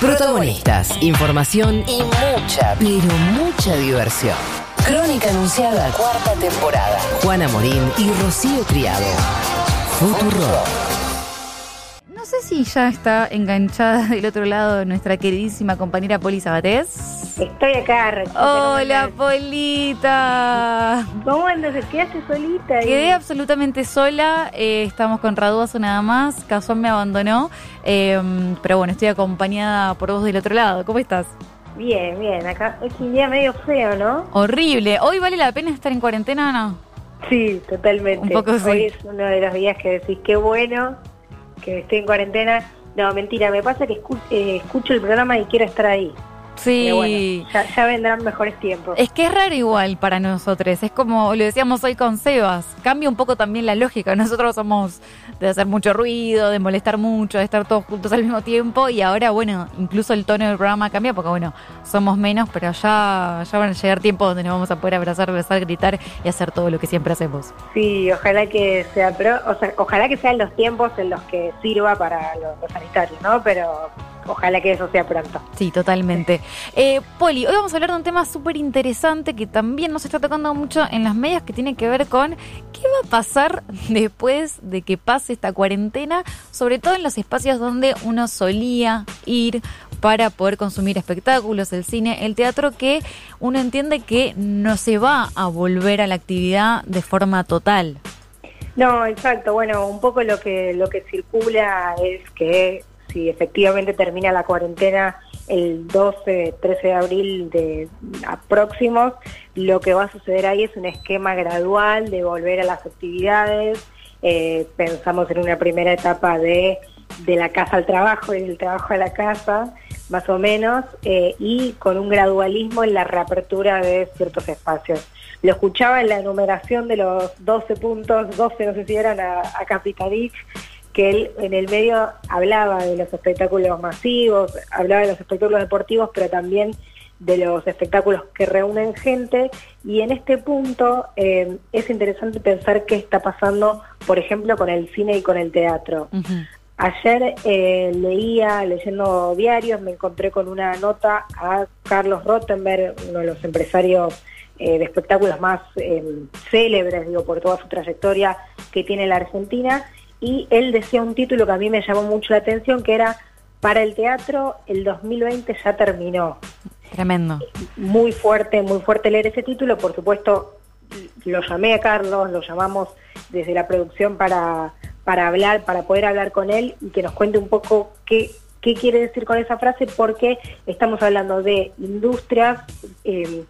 Protagonistas, información y mucha, pero mucha diversión. Crónica anunciada, cuarta temporada. Juana Morín y Rocío Criado. Futuro. Si ya está enganchada del otro lado nuestra queridísima compañera Poli Sabatés. Estoy acá, Rachita, ¿cómo Hola? Polita. ¿Cómo andas? ¿Quedaste solita? ahí? Quedé absolutamente sola, eh, estamos con Raduazo nada más, Cazón me abandonó, eh, pero bueno, estoy acompañada por vos del otro lado. ¿Cómo estás? Bien, bien. Acá es un día medio feo, ¿no? Horrible. ¿Hoy vale la pena estar en cuarentena o no? Sí, totalmente. Un poco sí. Hoy es uno de los días que decís, qué bueno que estoy en cuarentena. No, mentira, me pasa que escu- eh, escucho el programa y quiero estar ahí. Sí. Pero bueno, ya, ya vendrán mejores tiempos. Es que es raro igual para nosotros, es como lo decíamos hoy con Sebas, cambia un poco también la lógica, nosotros somos de hacer mucho ruido, de molestar mucho, de estar todos juntos al mismo tiempo y ahora bueno, incluso el tono del programa cambia porque bueno, somos menos, pero ya, ya van a llegar tiempos donde nos vamos a poder abrazar, besar, gritar y hacer todo lo que siempre hacemos. Sí, ojalá que sea, pero, o sea, ojalá que sean los tiempos en los que sirva para los, los sanitarios, ¿no? Pero ojalá que eso sea pronto. Sí, totalmente. Eh, Poli, hoy vamos a hablar de un tema súper interesante que también nos está tocando mucho en las medias, que tiene que ver con qué va a pasar después de que pase esta cuarentena, sobre todo en los espacios donde uno solía ir para poder consumir espectáculos, el cine, el teatro, que uno entiende que no se va a volver a la actividad de forma total. No, exacto. Bueno, un poco lo que lo que circula es que si efectivamente termina la cuarentena el 12, 13 de abril de a próximos, lo que va a suceder ahí es un esquema gradual de volver a las actividades. Eh, pensamos en una primera etapa de de la casa al trabajo y del trabajo a la casa, más o menos, eh, y con un gradualismo en la reapertura de ciertos espacios. Lo escuchaba en la enumeración de los 12 puntos, 12 no sé si eran a, a que él en el medio hablaba de los espectáculos masivos, hablaba de los espectáculos deportivos, pero también de los espectáculos que reúnen gente y en este punto eh, es interesante pensar qué está pasando, por ejemplo, con el cine y con el teatro. Ayer eh, leía, leyendo diarios, me encontré con una nota a Carlos Rottenberg, uno de los empresarios eh, de espectáculos más eh, célebres, digo, por toda su trayectoria que tiene la Argentina, y él decía un título que a mí me llamó mucho la atención, que era, para el teatro, el 2020 ya terminó. Tremendo. Muy fuerte, muy fuerte leer ese título, por supuesto, lo llamé a Carlos, lo llamamos desde la producción para, para hablar, para poder hablar con él y que nos cuente un poco qué, qué quiere decir con esa frase, porque estamos hablando de industrias eh,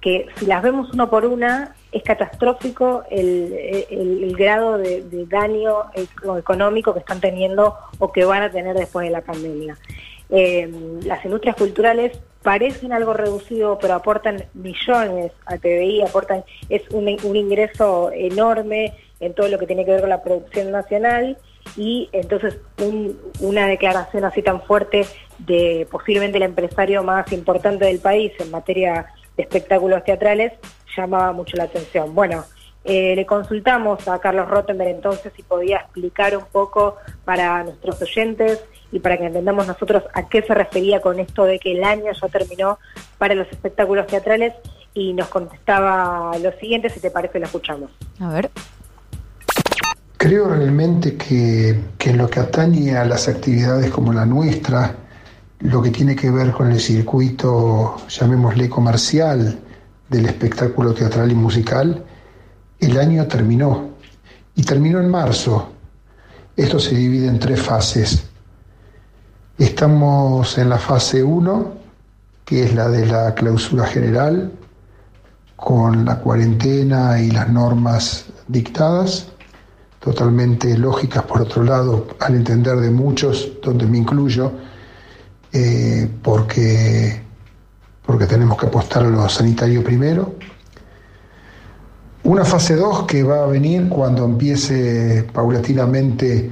que si las vemos uno por una, es catastrófico el, el- grado de, daño eco- económico que están teniendo o que van a tener después de la pandemia. Eh, las industrias culturales parecen algo reducido, pero aportan millones al PBI, aportan, es un, un ingreso enorme en todo lo que tiene que ver con la producción nacional y entonces un- una declaración así tan fuerte de posiblemente el empresario más importante del país en materia de espectáculos teatrales llamaba mucho la atención. Bueno, eh, le consultamos a Carlos Rottenberg entonces si podía explicar un poco para nuestros oyentes y para que entendamos nosotros a qué se refería con esto de que el año ya terminó para los espectáculos teatrales y nos contestaba lo siguiente, si te parece lo escuchamos. A ver. Creo realmente que, que en lo que atañe a las actividades como la nuestra, lo que tiene que ver con el circuito, llamémosle comercial, del espectáculo teatral y musical, el año terminó. Y terminó en marzo. Esto se divide en tres fases. Estamos en la fase 1, que es la de la clausura general, con la cuarentena y las normas dictadas totalmente lógicas por otro lado, al entender de muchos, donde me incluyo, eh, porque, porque tenemos que apostar a lo sanitario primero. Una fase 2 que va a venir cuando empiece paulatinamente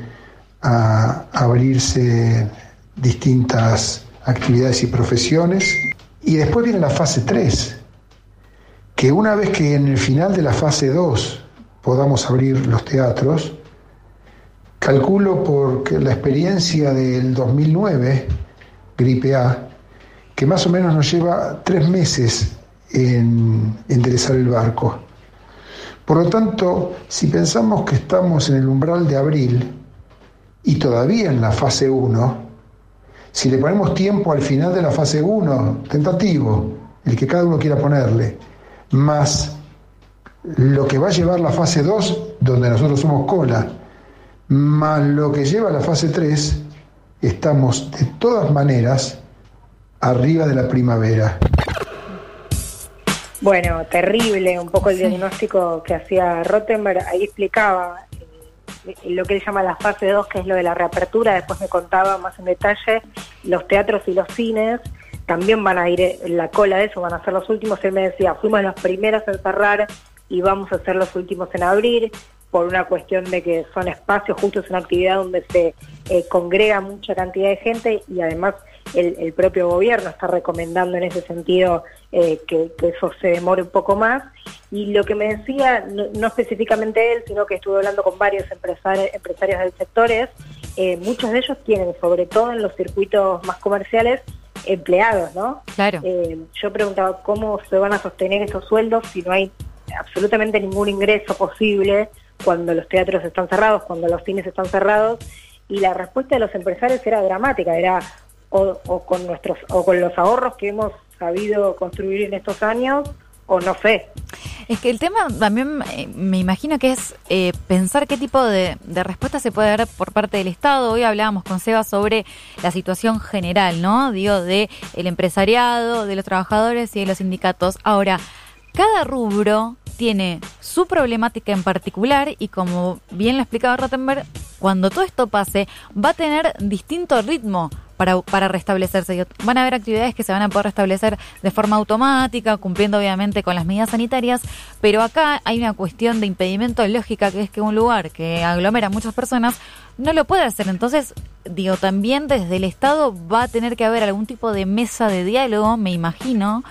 a abrirse distintas actividades y profesiones. Y después viene la fase 3, que una vez que en el final de la fase 2 podamos abrir los teatros, calculo porque la experiencia del 2009 gripe A, que más o menos nos lleva tres meses en enderezar el barco. Por lo tanto, si pensamos que estamos en el umbral de abril y todavía en la fase 1, si le ponemos tiempo al final de la fase 1, tentativo, el que cada uno quiera ponerle, más lo que va a llevar la fase 2, donde nosotros somos cola, más lo que lleva la fase 3, estamos de todas maneras arriba de la primavera. Bueno, terrible un poco el diagnóstico que hacía Rottenberg. Ahí explicaba eh, lo que él llama la fase 2, que es lo de la reapertura. Después me contaba más en detalle los teatros y los cines. También van a ir en la cola de eso, van a ser los últimos. Él me decía, fuimos los primeros en cerrar y vamos a ser los últimos en abrir por una cuestión de que son espacios, justo es una actividad donde se eh, congrega mucha cantidad de gente y además el, propio gobierno está recomendando en ese sentido eh, que, eso se demore un poco más. Y lo que me decía, no, específicamente él, sino que estuve hablando con varios empresarios, empresarios del sector, es eh, muchos de ellos tienen, sobre todo en los circuitos más comerciales, empleados, ¿no? Claro. Eh, yo preguntaba cómo se van a sostener esos sueldos si no hay absolutamente ningún ingreso posible cuando los teatros están cerrados, cuando los cines están cerrados. Y la respuesta de los empresarios era dramática, era o, con nuestros o con los ahorros que hemos sabido construir en estos años o no sé. Es que el tema también eh, me imagino que es eh, pensar qué tipo de, respuesta se puede dar por parte del Estado. Hoy hablábamos con Seba sobre la situación general, ¿no? Digo, de el empresariado, de los trabajadores y de los sindicatos. Ahora, cada rubro tiene su problemática en particular y como bien lo explicaba Rottenberg, cuando todo esto pase va a tener distinto ritmo para, para restablecerse. Van a haber actividades que se van a poder restablecer de forma automática, cumpliendo obviamente con las medidas sanitarias, pero acá hay una cuestión de impedimento lógica, que es que un lugar que aglomera a muchas personas no lo puede hacer. Entonces, digo, también desde el Estado va a tener que haber algún tipo de mesa de diálogo, me imagino,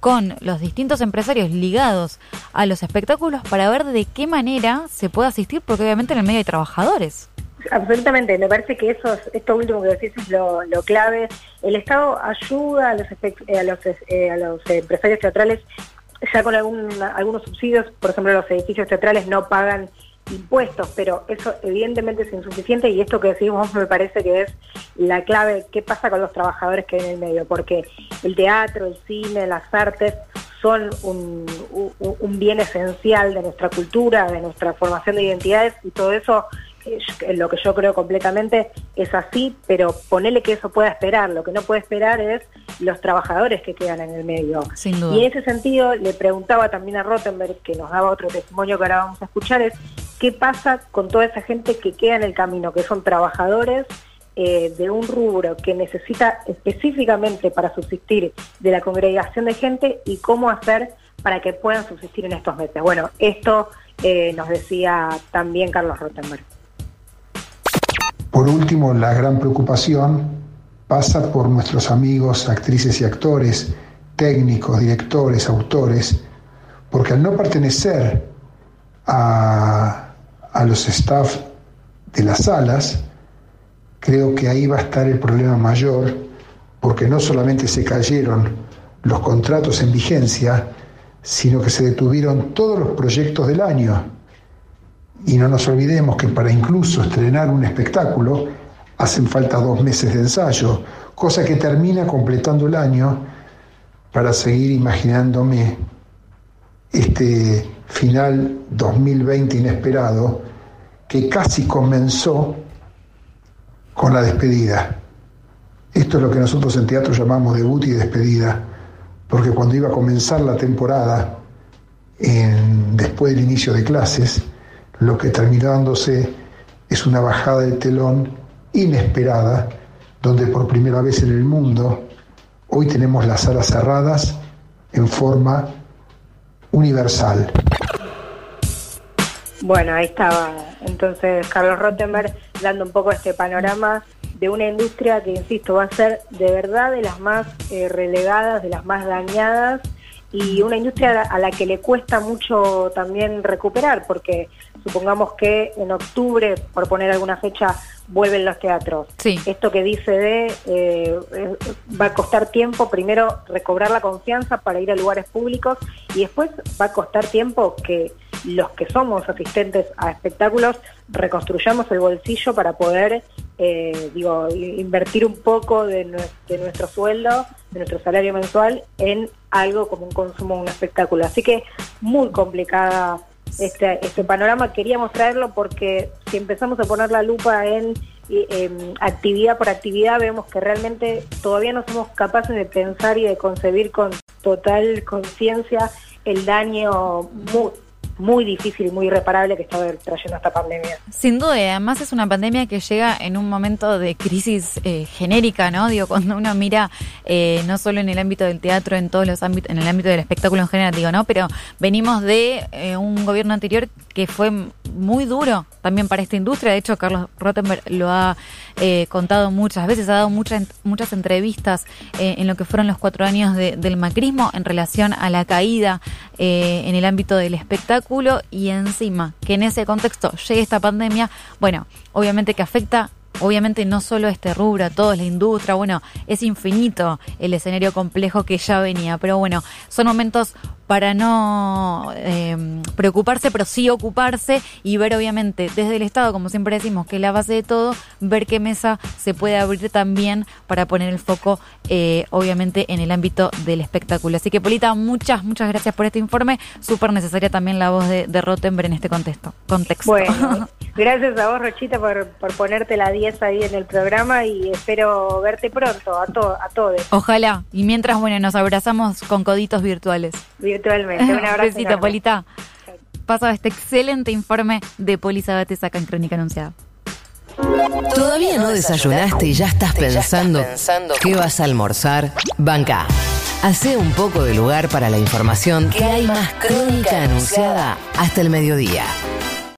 con los distintos empresarios ligados a los espectáculos para ver de qué manera se puede asistir, porque obviamente en el medio hay trabajadores. Absolutamente, me parece que eso, esto último que decís es lo, clave. El Estado ayuda a los, eh, a los, eh, a los empresarios teatrales ya con algunos subsidios, por ejemplo los edificios teatrales no pagan impuestos, pero eso evidentemente es insuficiente y esto que decimos me parece que es la clave, qué pasa con los trabajadores que hay en el medio, porque el teatro, el cine, las artes son un, un bien esencial de nuestra cultura, de nuestra formación de identidades y todo eso lo que yo creo completamente es así, pero ponele que eso pueda esperar. Lo que no puede esperar es los trabajadores que quedan en el medio. Y en ese sentido le preguntaba también a Rottenberg, que nos daba otro testimonio que ahora vamos a escuchar, es qué pasa con toda esa gente que queda en el camino, que son trabajadores eh, de un rubro que necesita específicamente para subsistir de la congregación de gente y cómo hacer para que puedan subsistir en estos meses. Bueno, esto eh, nos decía también Carlos Rottenberg. Por último, la gran preocupación pasa por nuestros amigos, actrices y actores, técnicos, directores, autores, porque al no pertenecer a, los staff de las salas, creo que ahí va a estar el problema mayor, porque no solamente se cayeron los contratos en vigencia, sino que se detuvieron todos los proyectos del año. Y no nos olvidemos que para incluso estrenar un espectáculo hacen falta dos meses de ensayo, cosa que termina completando el año para seguir imaginándome este final 2020 inesperado que casi comenzó con la despedida. Esto es lo que nosotros en teatro llamamos debut y despedida, porque cuando iba a comenzar la temporada, después del inicio de clases, lo que terminó dándose es una bajada del telón inesperada, donde por primera vez en el mundo hoy tenemos las salas cerradas en forma universal. Bueno, ahí estaba entonces Carlos Rottenberg dando un poco este panorama de una industria que, insisto, va a ser de verdad de las más eh, relegadas, de las más dañadas y una industria a la que le cuesta mucho también recuperar, porque supongamos que en octubre, por poner alguna fecha, vuelven los teatros. Sí. Esto que dice de eh, va a costar tiempo primero recobrar la confianza para ir a lugares públicos y después va a costar tiempo que los que somos asistentes a espectáculos reconstruyamos el bolsillo para poder eh, digo invertir un poco de, de nuestro sueldo, de nuestro salario mensual en algo como un consumo un espectáculo. Así que muy complicada este, este panorama. Queríamos traerlo porque si empezamos a poner la lupa en, actividad por actividad, vemos que realmente todavía no somos capaces de pensar y de concebir con total conciencia el daño muy, muy difícil y muy irreparable que está trayendo esta pandemia. Sin duda, además es una pandemia que llega en un momento de crisis eh, genérica, ¿no? Digo, cuando uno mira eh, no solo en el ámbito del teatro, en todos los ámbitos, en el ámbito del espectáculo en general, digo, ¿no? Pero venimos de eh, un gobierno anterior que fue muy duro también para esta industria. De hecho, Carlos Rottenberg lo ha contado muchas veces, ha dado muchas muchas entrevistas en lo que fueron los cuatro años del macrismo en relación a la caída en el ámbito del espectáculo y encima que en ese contexto llegue esta pandemia, bueno, obviamente que afecta obviamente no solo este rubro, toda la industria, bueno, es infinito el escenario complejo que ya venía, pero bueno, son momentos para no eh, preocuparse, pero sí ocuparse y ver obviamente desde el Estado, como siempre decimos, que es la base de todo, ver qué mesa se puede abrir también para poner el foco, eh, obviamente, en el ámbito del espectáculo. Así que, Polita, muchas, muchas gracias por este informe. Súper necesaria también la voz de, de Rottenberg en este contexto. contexto. Bueno, gracias a vos, Rochita, por, por ponerte la 10 ahí en el programa y espero verte pronto a, a todos. Ojalá. Y mientras, bueno, nos abrazamos con coditos virtuales. Virtualmente. Un abrazo. Besito, Polita. Paso este excelente informe de Poli Sabates acá en Crónica Anunciada. ¿Todavía no desayunaste y ya estás pensando qué vas a almorzar? Banca. Hace un poco de lugar para la información que hay más crónica anunciada hasta el mediodía.